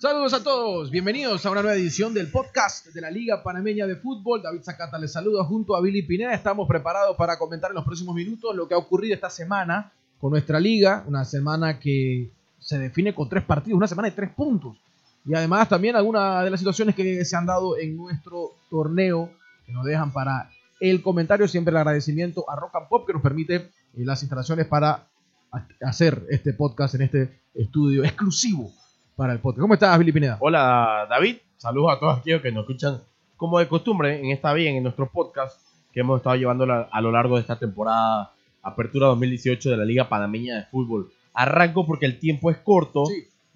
Saludos a todos, bienvenidos a una nueva edición del podcast de la Liga Panameña de Fútbol. David Zacata les saluda junto a Billy Pineda. Estamos preparados para comentar en los próximos minutos lo que ha ocurrido esta semana con nuestra liga. Una semana que se define con tres partidos, una semana de tres puntos. Y además también algunas de las situaciones que se han dado en nuestro torneo que nos dejan para el comentario. Siempre el agradecimiento a Rock and Pop que nos permite eh, las instalaciones para hacer este podcast en este estudio exclusivo para el podcast. ¿Cómo estás, Billy Pineda? Hola, David. Saludos a todos aquellos que nos escuchan como de costumbre en esta bien, en nuestro podcast que hemos estado llevando a lo largo de esta temporada Apertura 2018 de la Liga Panameña de Fútbol. Arranco porque el tiempo es corto,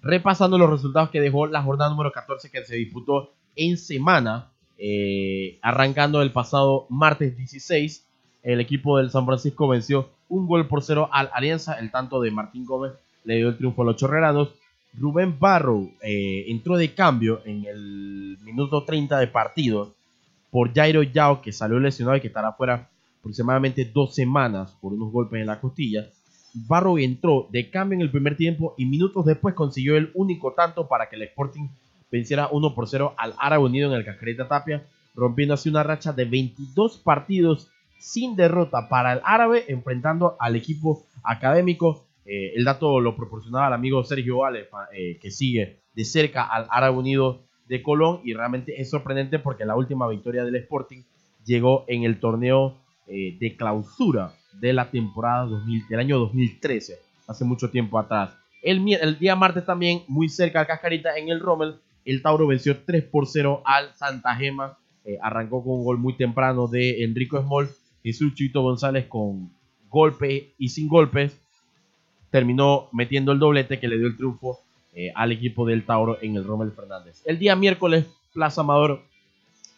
repasando los resultados que dejó la jornada número 14 que se disputó en semana, eh, arrancando el pasado martes 16. El equipo del San Francisco venció un gol por cero al Alianza. El tanto de Martín Gómez le dio el triunfo a los chorreranos. Rubén Barrow eh, entró de cambio en el minuto 30 de partido por Jairo Yao, que salió lesionado y que estará fuera aproximadamente dos semanas por unos golpes en la costilla. Barrow entró de cambio en el primer tiempo y minutos después consiguió el único tanto para que el Sporting venciera 1 por 0 al Árabe Unido en el Cascarita Tapia, rompiendo así una racha de 22 partidos sin derrota para el Árabe, enfrentando al equipo académico eh, el dato lo proporcionaba el amigo Sergio Vale, eh, que sigue de cerca al Árabe Unido de Colón. Y realmente es sorprendente porque la última victoria del Sporting llegó en el torneo eh, de clausura de la temporada del año 2013, hace mucho tiempo atrás. El, el, día martes también, muy cerca al Cascarita, en el Rommel, el Tauro venció 3 por 0 al Santa Gema. arrancó con un gol muy temprano de Enrico Small. Jesús Chito González con golpe y sin golpes terminó metiendo el doblete que le dio el triunfo eh, al equipo del Tauro en el Rommel Fernández. El día miércoles, Plaza Amador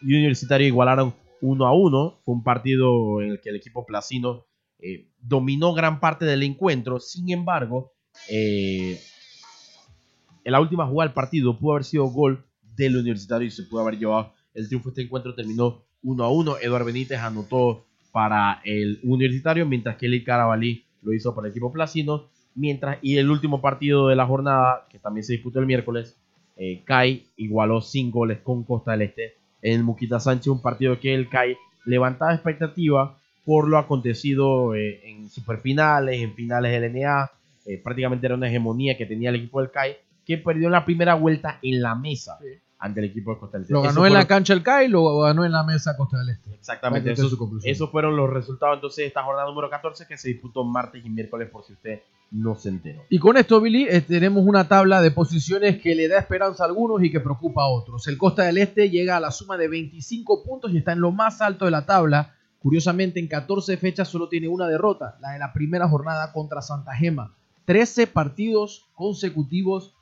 y Universitario igualaron 1 a 1. Fue un partido en el que el equipo placino eh, dominó gran parte del encuentro. Sin embargo, eh, en la última jugada del partido pudo haber sido gol del Universitario y se pudo haber llevado el triunfo. Este encuentro terminó 1 a 1. Eduardo Benítez anotó para el Universitario, mientras que Eli Carabalí lo hizo para el equipo placino. Mientras, y el último partido de la jornada, que también se disputó el miércoles, eh, CAI igualó 5 goles con Costa del Este en el Muquita Sánchez, un partido que el CAI levantaba expectativa por lo acontecido eh, en superfinales, en finales del NA. Eh, prácticamente era una hegemonía que tenía el equipo del CAI, que perdió la primera vuelta en la mesa ante el equipo de Costa del Este. Lo ganó en la cancha el CAI, lo ganó en la mesa Costa del Este. Exactamente, esos, fueron los resultados entonces de esta jornada número 14 que se disputó martes y miércoles por si usted no se enteró. Y con esto, Billy, eh, tenemos una tabla de posiciones que le da esperanza a algunos y que preocupa a otros. El Costa del Este llega a la suma de 25 puntos y está en lo más alto de la tabla. Curiosamente, en 14 fechas solo tiene una derrota, la de la primera jornada contra Santa Gema. 13 partidos consecutivos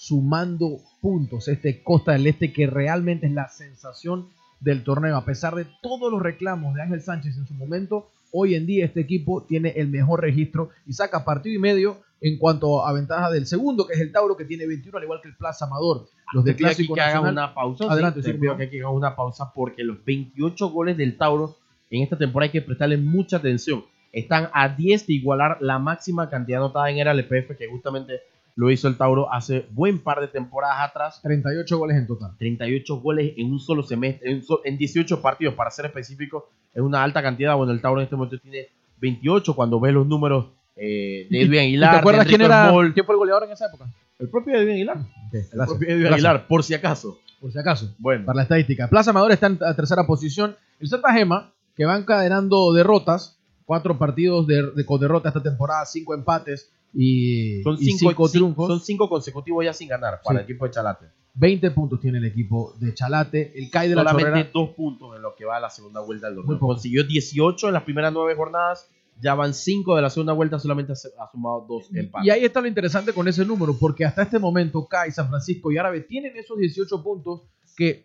sumando puntos. Este Costa del Este que realmente es la sensación del torneo. A pesar de todos los reclamos de Ángel Sánchez en su momento, hoy en día este equipo tiene el mejor registro y saca partido y medio en cuanto a ventaja del segundo, que es el Tauro, que tiene 21, al igual que el Plaza Amador. Los de Clásico que hagan una pausa. Adelante, sí, que una pausa porque los 28 goles del Tauro en esta temporada hay que prestarle mucha atención. Están a 10 de igualar la máxima cantidad anotada en el LPF, que justamente lo hizo el Tauro hace buen par de temporadas atrás. 38 goles en total. 38 goles en un solo semestre, en, 18 partidos, para ser específico, es una alta cantidad. Bueno, el Tauro en este momento tiene 28 cuando ves los números eh, de Edwin Aguilar. ¿Te acuerdas quién, era, quién fue el goleador en esa época? El propio Edwin Aguilar. el propio Edwin Aguilar, por si acaso. Por si acaso. Bueno. Para la estadística. Plaza Amador está en tercera posición. El Santa Gema, que va encadenando derrotas, cuatro partidos de, con derrota esta temporada, cinco empates y, son cinco, triunfos. Son cinco consecutivos ya sin ganar para el equipo de Chalate. 20 puntos tiene el equipo de Chalate. El CAI de Solamente la dos puntos en lo que va a la segunda vuelta del torneo. Consiguió 18 en las primeras nueve jornadas. Ya van 5 de la segunda vuelta, solamente ha sumado dos empates. Y ahí está lo interesante con ese número, porque hasta este momento CAI, San Francisco y Árabe tienen esos 18 puntos que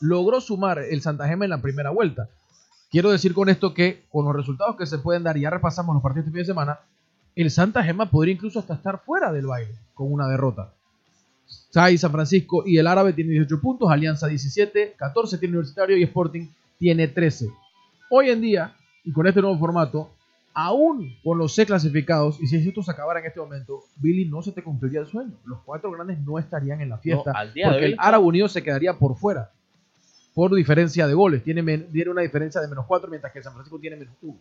logró sumar el Santa Gema en la primera vuelta. Quiero decir con esto que con los resultados que se pueden dar, y ya repasamos los partidos de fin de semana, el Santa Gema podría incluso hasta estar fuera del baile con una derrota. SAI, San Francisco y el Árabe tienen 18 puntos, Alianza 17, 14 tiene Universitario y Sporting tiene 13. Hoy en día, y con este nuevo formato, aún con los C clasificados, y si esto se acabara en este momento, Billy no se te cumpliría el sueño. Los cuatro grandes no estarían en la fiesta. No, al día de porque hoy- el Árabe Unido se quedaría por fuera. Por diferencia de goles. Tiene, una diferencia de menos cuatro, mientras que San Francisco tiene menos uno.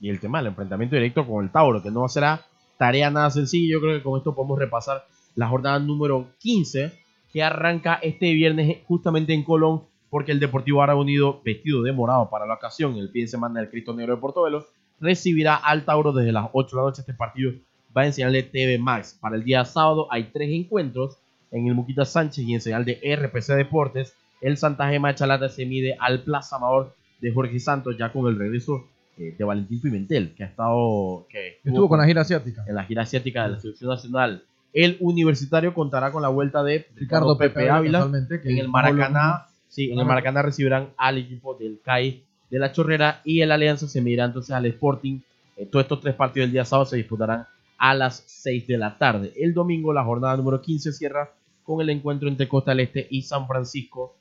Y el tema del enfrentamiento directo con el Tauro, que no será tarea nada sencilla. Yo creo que con esto podemos repasar la jornada número 15, que arranca este viernes justamente en Colón, porque el Deportivo Árabe Unido, vestido de morado para la ocasión, el fin de semana del Cristo Negro de Portobelo, recibirá al Tauro desde las 8 de la noche. Este partido va en señal de TV Max. Para el día sábado hay tres encuentros en el Muquita Sánchez y en señal de RPC Deportes. El Santa Gema Chalata se mide al Plaza Amador de Jorge Santos, ya con el regreso eh, de Valentín Pimentel, que ha estado que Estuvo con la gira asiática. en la gira asiática de la selección nacional. El universitario contará con la vuelta de Ricardo Pepe Ávila, que en el Maracaná. Sí, en el. Maracaná recibirán al equipo del CAI de la Chorrera y el Alianza se medirá entonces al Sporting. Eh, todos estos tres partidos del día sábado se disputarán a las 6 de la tarde. El domingo la jornada número 15 cierra con el encuentro entre Costa del Este y San Francisco.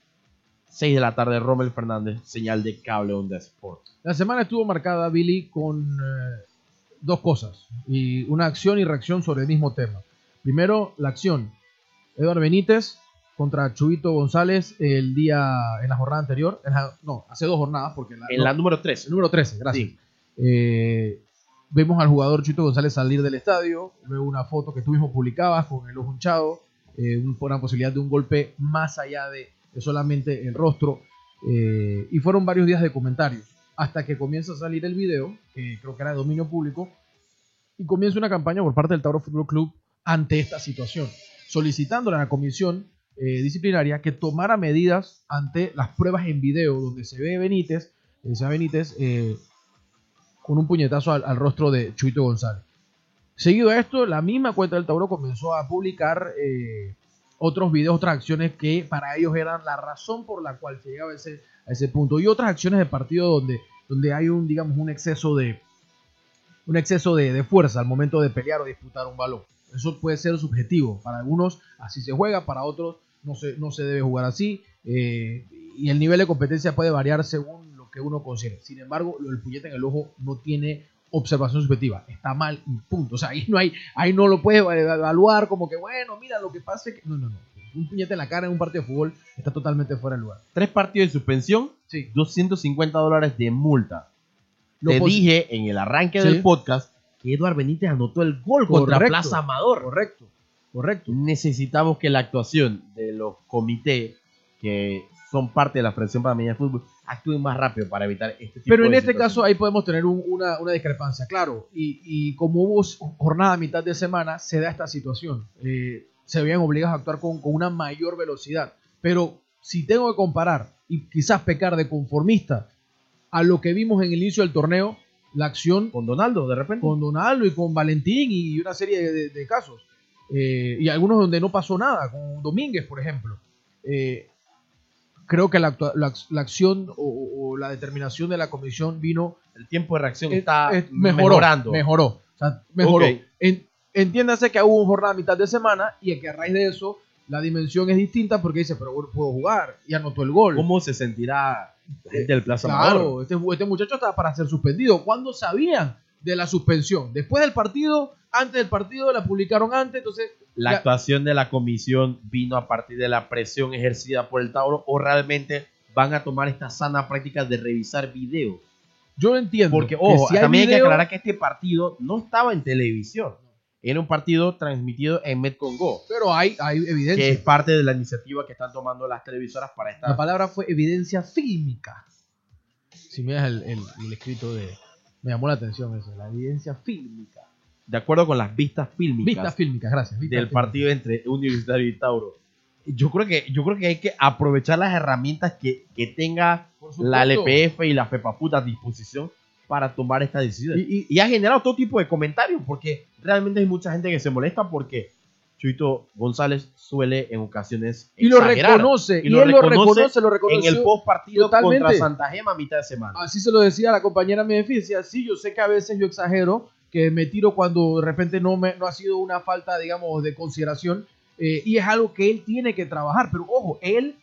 6 de la tarde, Rommel Fernández, señal de cable onda Sport. La semana estuvo marcada, Billy, con eh, dos cosas. Y una acción y reacción sobre el mismo tema. Primero, la acción. Eduardo Benítez contra Chubito González el día en la jornada anterior. en la- no, hace dos jornadas porque la, En no, la número 13. el número 13, gracias. Sí. Eh, vemos al jugador Chubito González salir del estadio. Luego una foto que tú mismo publicabas con el ojo hinchado. eh, un- una posibilidad de un golpe más allá de, solamente el rostro. eh, y fueron varios días de comentarios. Hasta que comienza a salir el video, que creo que era de dominio público. Y comienza una campaña por parte del Tauro Fútbol Club ante esta situación. Solicitándole a la comisión eh, disciplinaria que tomara medidas ante las pruebas en video donde se ve Benítez, eh, Benítez con un puñetazo al, rostro de Chuito González. Seguido a esto, la misma cuenta del Tauro comenzó a publicar otros videos, otras acciones que para ellos eran la razón por la cual se llegaba a ese, a ese punto. Y otras acciones de partido donde, donde hay un, digamos, un exceso de un exceso de, de fuerza al momento de pelear o disputar un balón. Eso puede ser subjetivo. Para algunos así se juega, para otros no se, no se debe jugar así. eh, y el nivel de competencia puede variar según lo que uno considere. Sin embargo, del puñete en el ojo no tiene observación subjetiva. Está mal y punto. O sea, ahí no hay, ahí no lo puedes evaluar como que, bueno, mira, lo que pasa es que. No, no, no. Un puñete en la cara en un partido de fútbol está totalmente fuera de lugar. Tres partidos de suspensión, Sí. 250 dólares de multa. Lo Te dije en el arranque Sí. del podcast que Eduard Benítez anotó el gol contra. Plaza Amador. Correcto. Correcto. Necesitamos que la actuación de los comités que son parte de la Federación Panameña de Fútbol actúen más rápido para evitar este tipo Pero en de este caso ahí podemos tener un- una, una discrepancia, claro. Y, y como hubo jornada a mitad de semana, se da esta situación. Eh, se veían obligados a actuar con, con una mayor velocidad. Pero si tengo que comparar y quizás pecar de conformista a lo que vimos en el inicio del torneo, la acción con Donaldo, de repente. con Donaldo y con Valentín y una serie de, de- de casos. Eh, y algunos donde no pasó nada, con Domínguez, por ejemplo. Eh, creo que la, la la acción o, la determinación de la comisión vino el tiempo de reacción está mejoró, mejorando. Mejoró. O sea, mejoró. En- entiéndase que hubo una jornada a mitad de semana y que a raíz de eso la dimensión es distinta porque dice, pero puedo jugar y anotó el gol. ¿Cómo se sentirá del Plaza? Claro, este, este muchacho estaba para ser suspendido. ¿Cuándo sabían de la suspensión? Después del partido, antes del partido, la publicaron antes, entonces... La ya- actuación de la comisión vino a partir de la presión ejercida por el Tauro o realmente van a tomar esta sana práctica de revisar videos. yo entiendo. Porque, que ojo, si hay también hay que aclarar que este partido no estaba en televisión. Era un partido transmitido en Metcongo, Pero hay, hay evidencia. que es parte de la iniciativa que están tomando las televisoras para esta... La palabra fue evidencia fílmica. Si miras el, el- el escrito de... Me llamó la atención eso, la evidencia fílmica. De acuerdo con las vistas fílmicas Vistas fílmicas, gracias. vistas del fílmicas. partido entre Universitario y Tauro. Yo creo que, yo creo que hay que aprovechar las herramientas que, que tenga la LPF y la FEPAPUTA a disposición para tomar esta decisión. Y- y- Y, ha generado todo tipo de comentarios, porque realmente hay mucha gente que se molesta porque Chuito González suele en ocasiones Y lo exagerar. reconoce, Y y, lo él lo reconoce reconoce, lo en reconoció. el post partido contra Santa Gema a mitad de semana. Así se lo decía la compañera Memphis, decía, sí, yo sé que a veces yo exagero, que me tiro cuando de repente no, me, no ha sido una falta, digamos, de consideración, eh, y es algo que él tiene que trabajar, pero ojo, él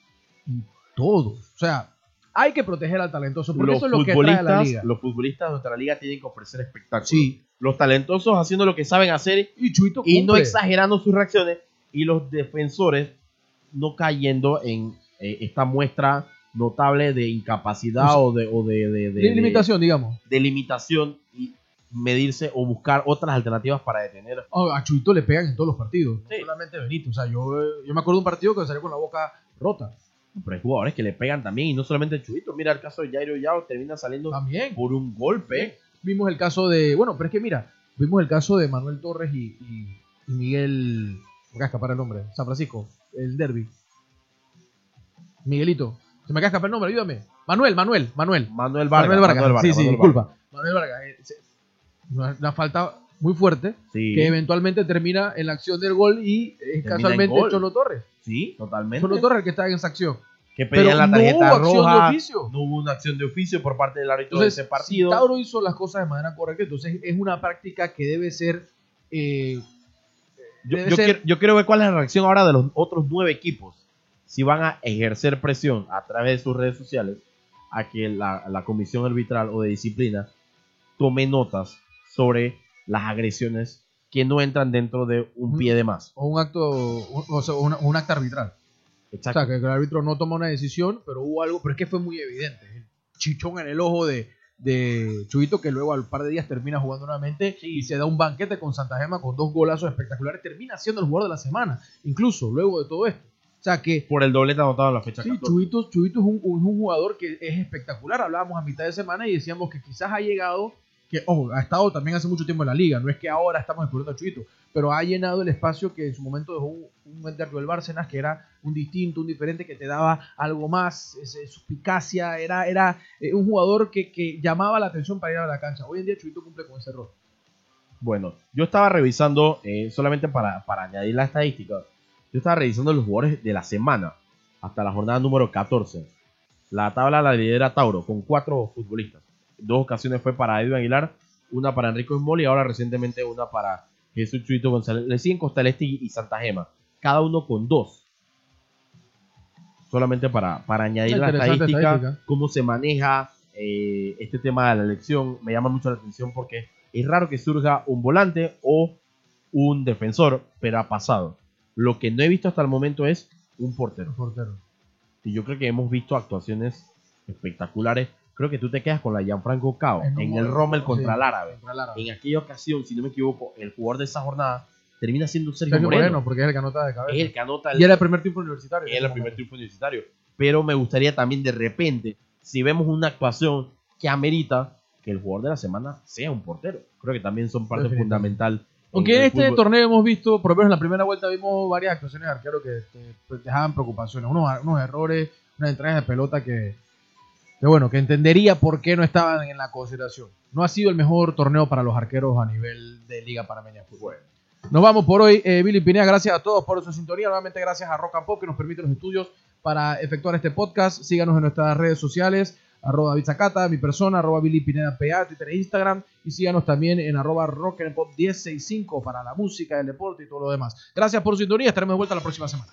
y todos, o sea, Hay que proteger al talentoso, porque Los eso es lo que trae a la liga. los futbolistas de nuestra liga tienen que ofrecer espectáculo. Sí, Los talentosos haciendo lo que saben hacer y Chuito y no exagerando sus reacciones. Y los defensores no cayendo en eh, esta muestra notable de incapacidad o de, o de, de- de- De limitación, digamos. de limitación y medirse o buscar otras alternativas para detener. Oh, a Chuito le pegan en todos los partidos, no solamente Benito. O sea, yo, eh, yo me acuerdo de un partido que salió con la boca rota. Pero hay jugadores que le pegan también y no solamente Chuito. Mira el caso de Jairo Yao, termina saliendo También. por un golpe. Vimos el caso de. Bueno, pero es que mira, vimos el caso de Manuel Torres y, y- y Miguel. Me acaba escapar el nombre. San Francisco, el derby. Miguelito. Se me acaba de escapar el nombre, ayúdame. Manuel, Manuel, Manuel. Manuel Vargas. Manuel Vargas. Manuel Vargas, sí, sí, Manuel disculpa. Manuel Vargas. Eh, Una, una falta muy fuerte Sí, que eventualmente termina en la acción del gol y es en casualmente. Cholo Torres. sí, totalmente. Cholo Torres el que está en esa acción. que Pero pedían la no tarjeta hubo acción de roja. oficio. No hubo una acción de oficio por parte del árbitro Entonces, de ese si partido. Tauro hizo las cosas de manera correcta, entonces es una práctica que debe ser. eh, Yo, debe yo ser- quiero, yo quiero ver cuál es la reacción ahora de los otros nueve equipos. Si van a ejercer presión a través de sus redes sociales a que la, la comisión arbitral o de disciplina tome notas sobre las agresiones que no entran dentro de un pie de más. o un acto, o, o sea, un acto arbitral. Exacto. O sea, que el árbitro no toma una decisión, pero hubo algo, pero es que fue muy evidente. El chichón en el ojo de, de Chuito, que luego al par de días termina jugando nuevamente y se da un banquete con Santa Gema con dos golazos espectaculares. Termina siendo el jugador de la semana, incluso luego de todo esto. O sea que por el doblete anotado en la fecha Sí, 14. Chuito, Chuito es, un, un jugador que es espectacular. Hablábamos a mitad de semana y decíamos que quizás ha llegado, que ojo, ha estado también hace mucho tiempo en la liga. No es que ahora estamos descubriendo a Chuito, pero ha llenado el espacio que en su momento dejó un, Ender del Bárcenas, que era un distinto, un diferente, que te daba algo más, suspicacia. Era, era eh, un jugador que, que llamaba la atención para ir a la cancha. Hoy en día Chuito cumple con ese rol. Bueno, yo estaba revisando, eh, solamente para, para añadir la estadística, yo estaba revisando los jugadores de la semana hasta la jornada número 14. La tabla la lidera Tauro con cuatro futbolistas. Dos ocasiones fue para Edwin Aguilar, una para Enrico Small y ahora recientemente una para Jesús Chuito González. Le siguen Costa Este y Santa Gema, cada uno con dos. Solamente para, para añadir la estadística, estadística. cómo se maneja eh, este tema de la elección, me llama mucho la atención porque es raro que surja un volante o un defensor, pero ha pasado. Lo que no he visto hasta el momento es un portero. portero. Y yo creo que hemos visto actuaciones espectaculares. Creo que tú te quedas con la Gianfranco Cao En un en el Rommel contra sí. el Árabe. Contra el árabe. En aquella ocasión, si no me equivoco, el jugador de esa jornada termina siendo Sergio, Sergio Moreno. Moreno, porque es el que anota de cabeza. Es el que anota el, y era el primer tiempo universitario. era el primer momento. triunfo universitario. Pero me gustaría también de repente, si vemos una actuación que amerita que el jugador de la semana sea un portero. Creo que también son parte fundamental. Aunque en el este fútbol. torneo hemos visto, por lo menos en la primera vuelta vimos varias actuaciones de arquero que te- te dejaban preocupaciones, unos, unos errores, unas entradas de pelota que, que bueno, que entendería por qué no estaban en la consideración. No ha sido el mejor torneo para los arqueros a nivel de Liga Panameña de Fútbol. Nos vamos por hoy, eh, Billy Pineda, gracias a todos por su sintonía, nuevamente gracias a Rock and Pop que nos permite los estudios para efectuar este podcast. Síganos en nuestras redes sociales, arroba David Zacata, mi persona, arroba Billy Pineda PA, Twitter e Instagram. Y síganos también en arroba Rock and Pop 1065 para la música, el deporte y todo lo demás. Gracias por su sintonía, estaremos de vuelta la próxima semana.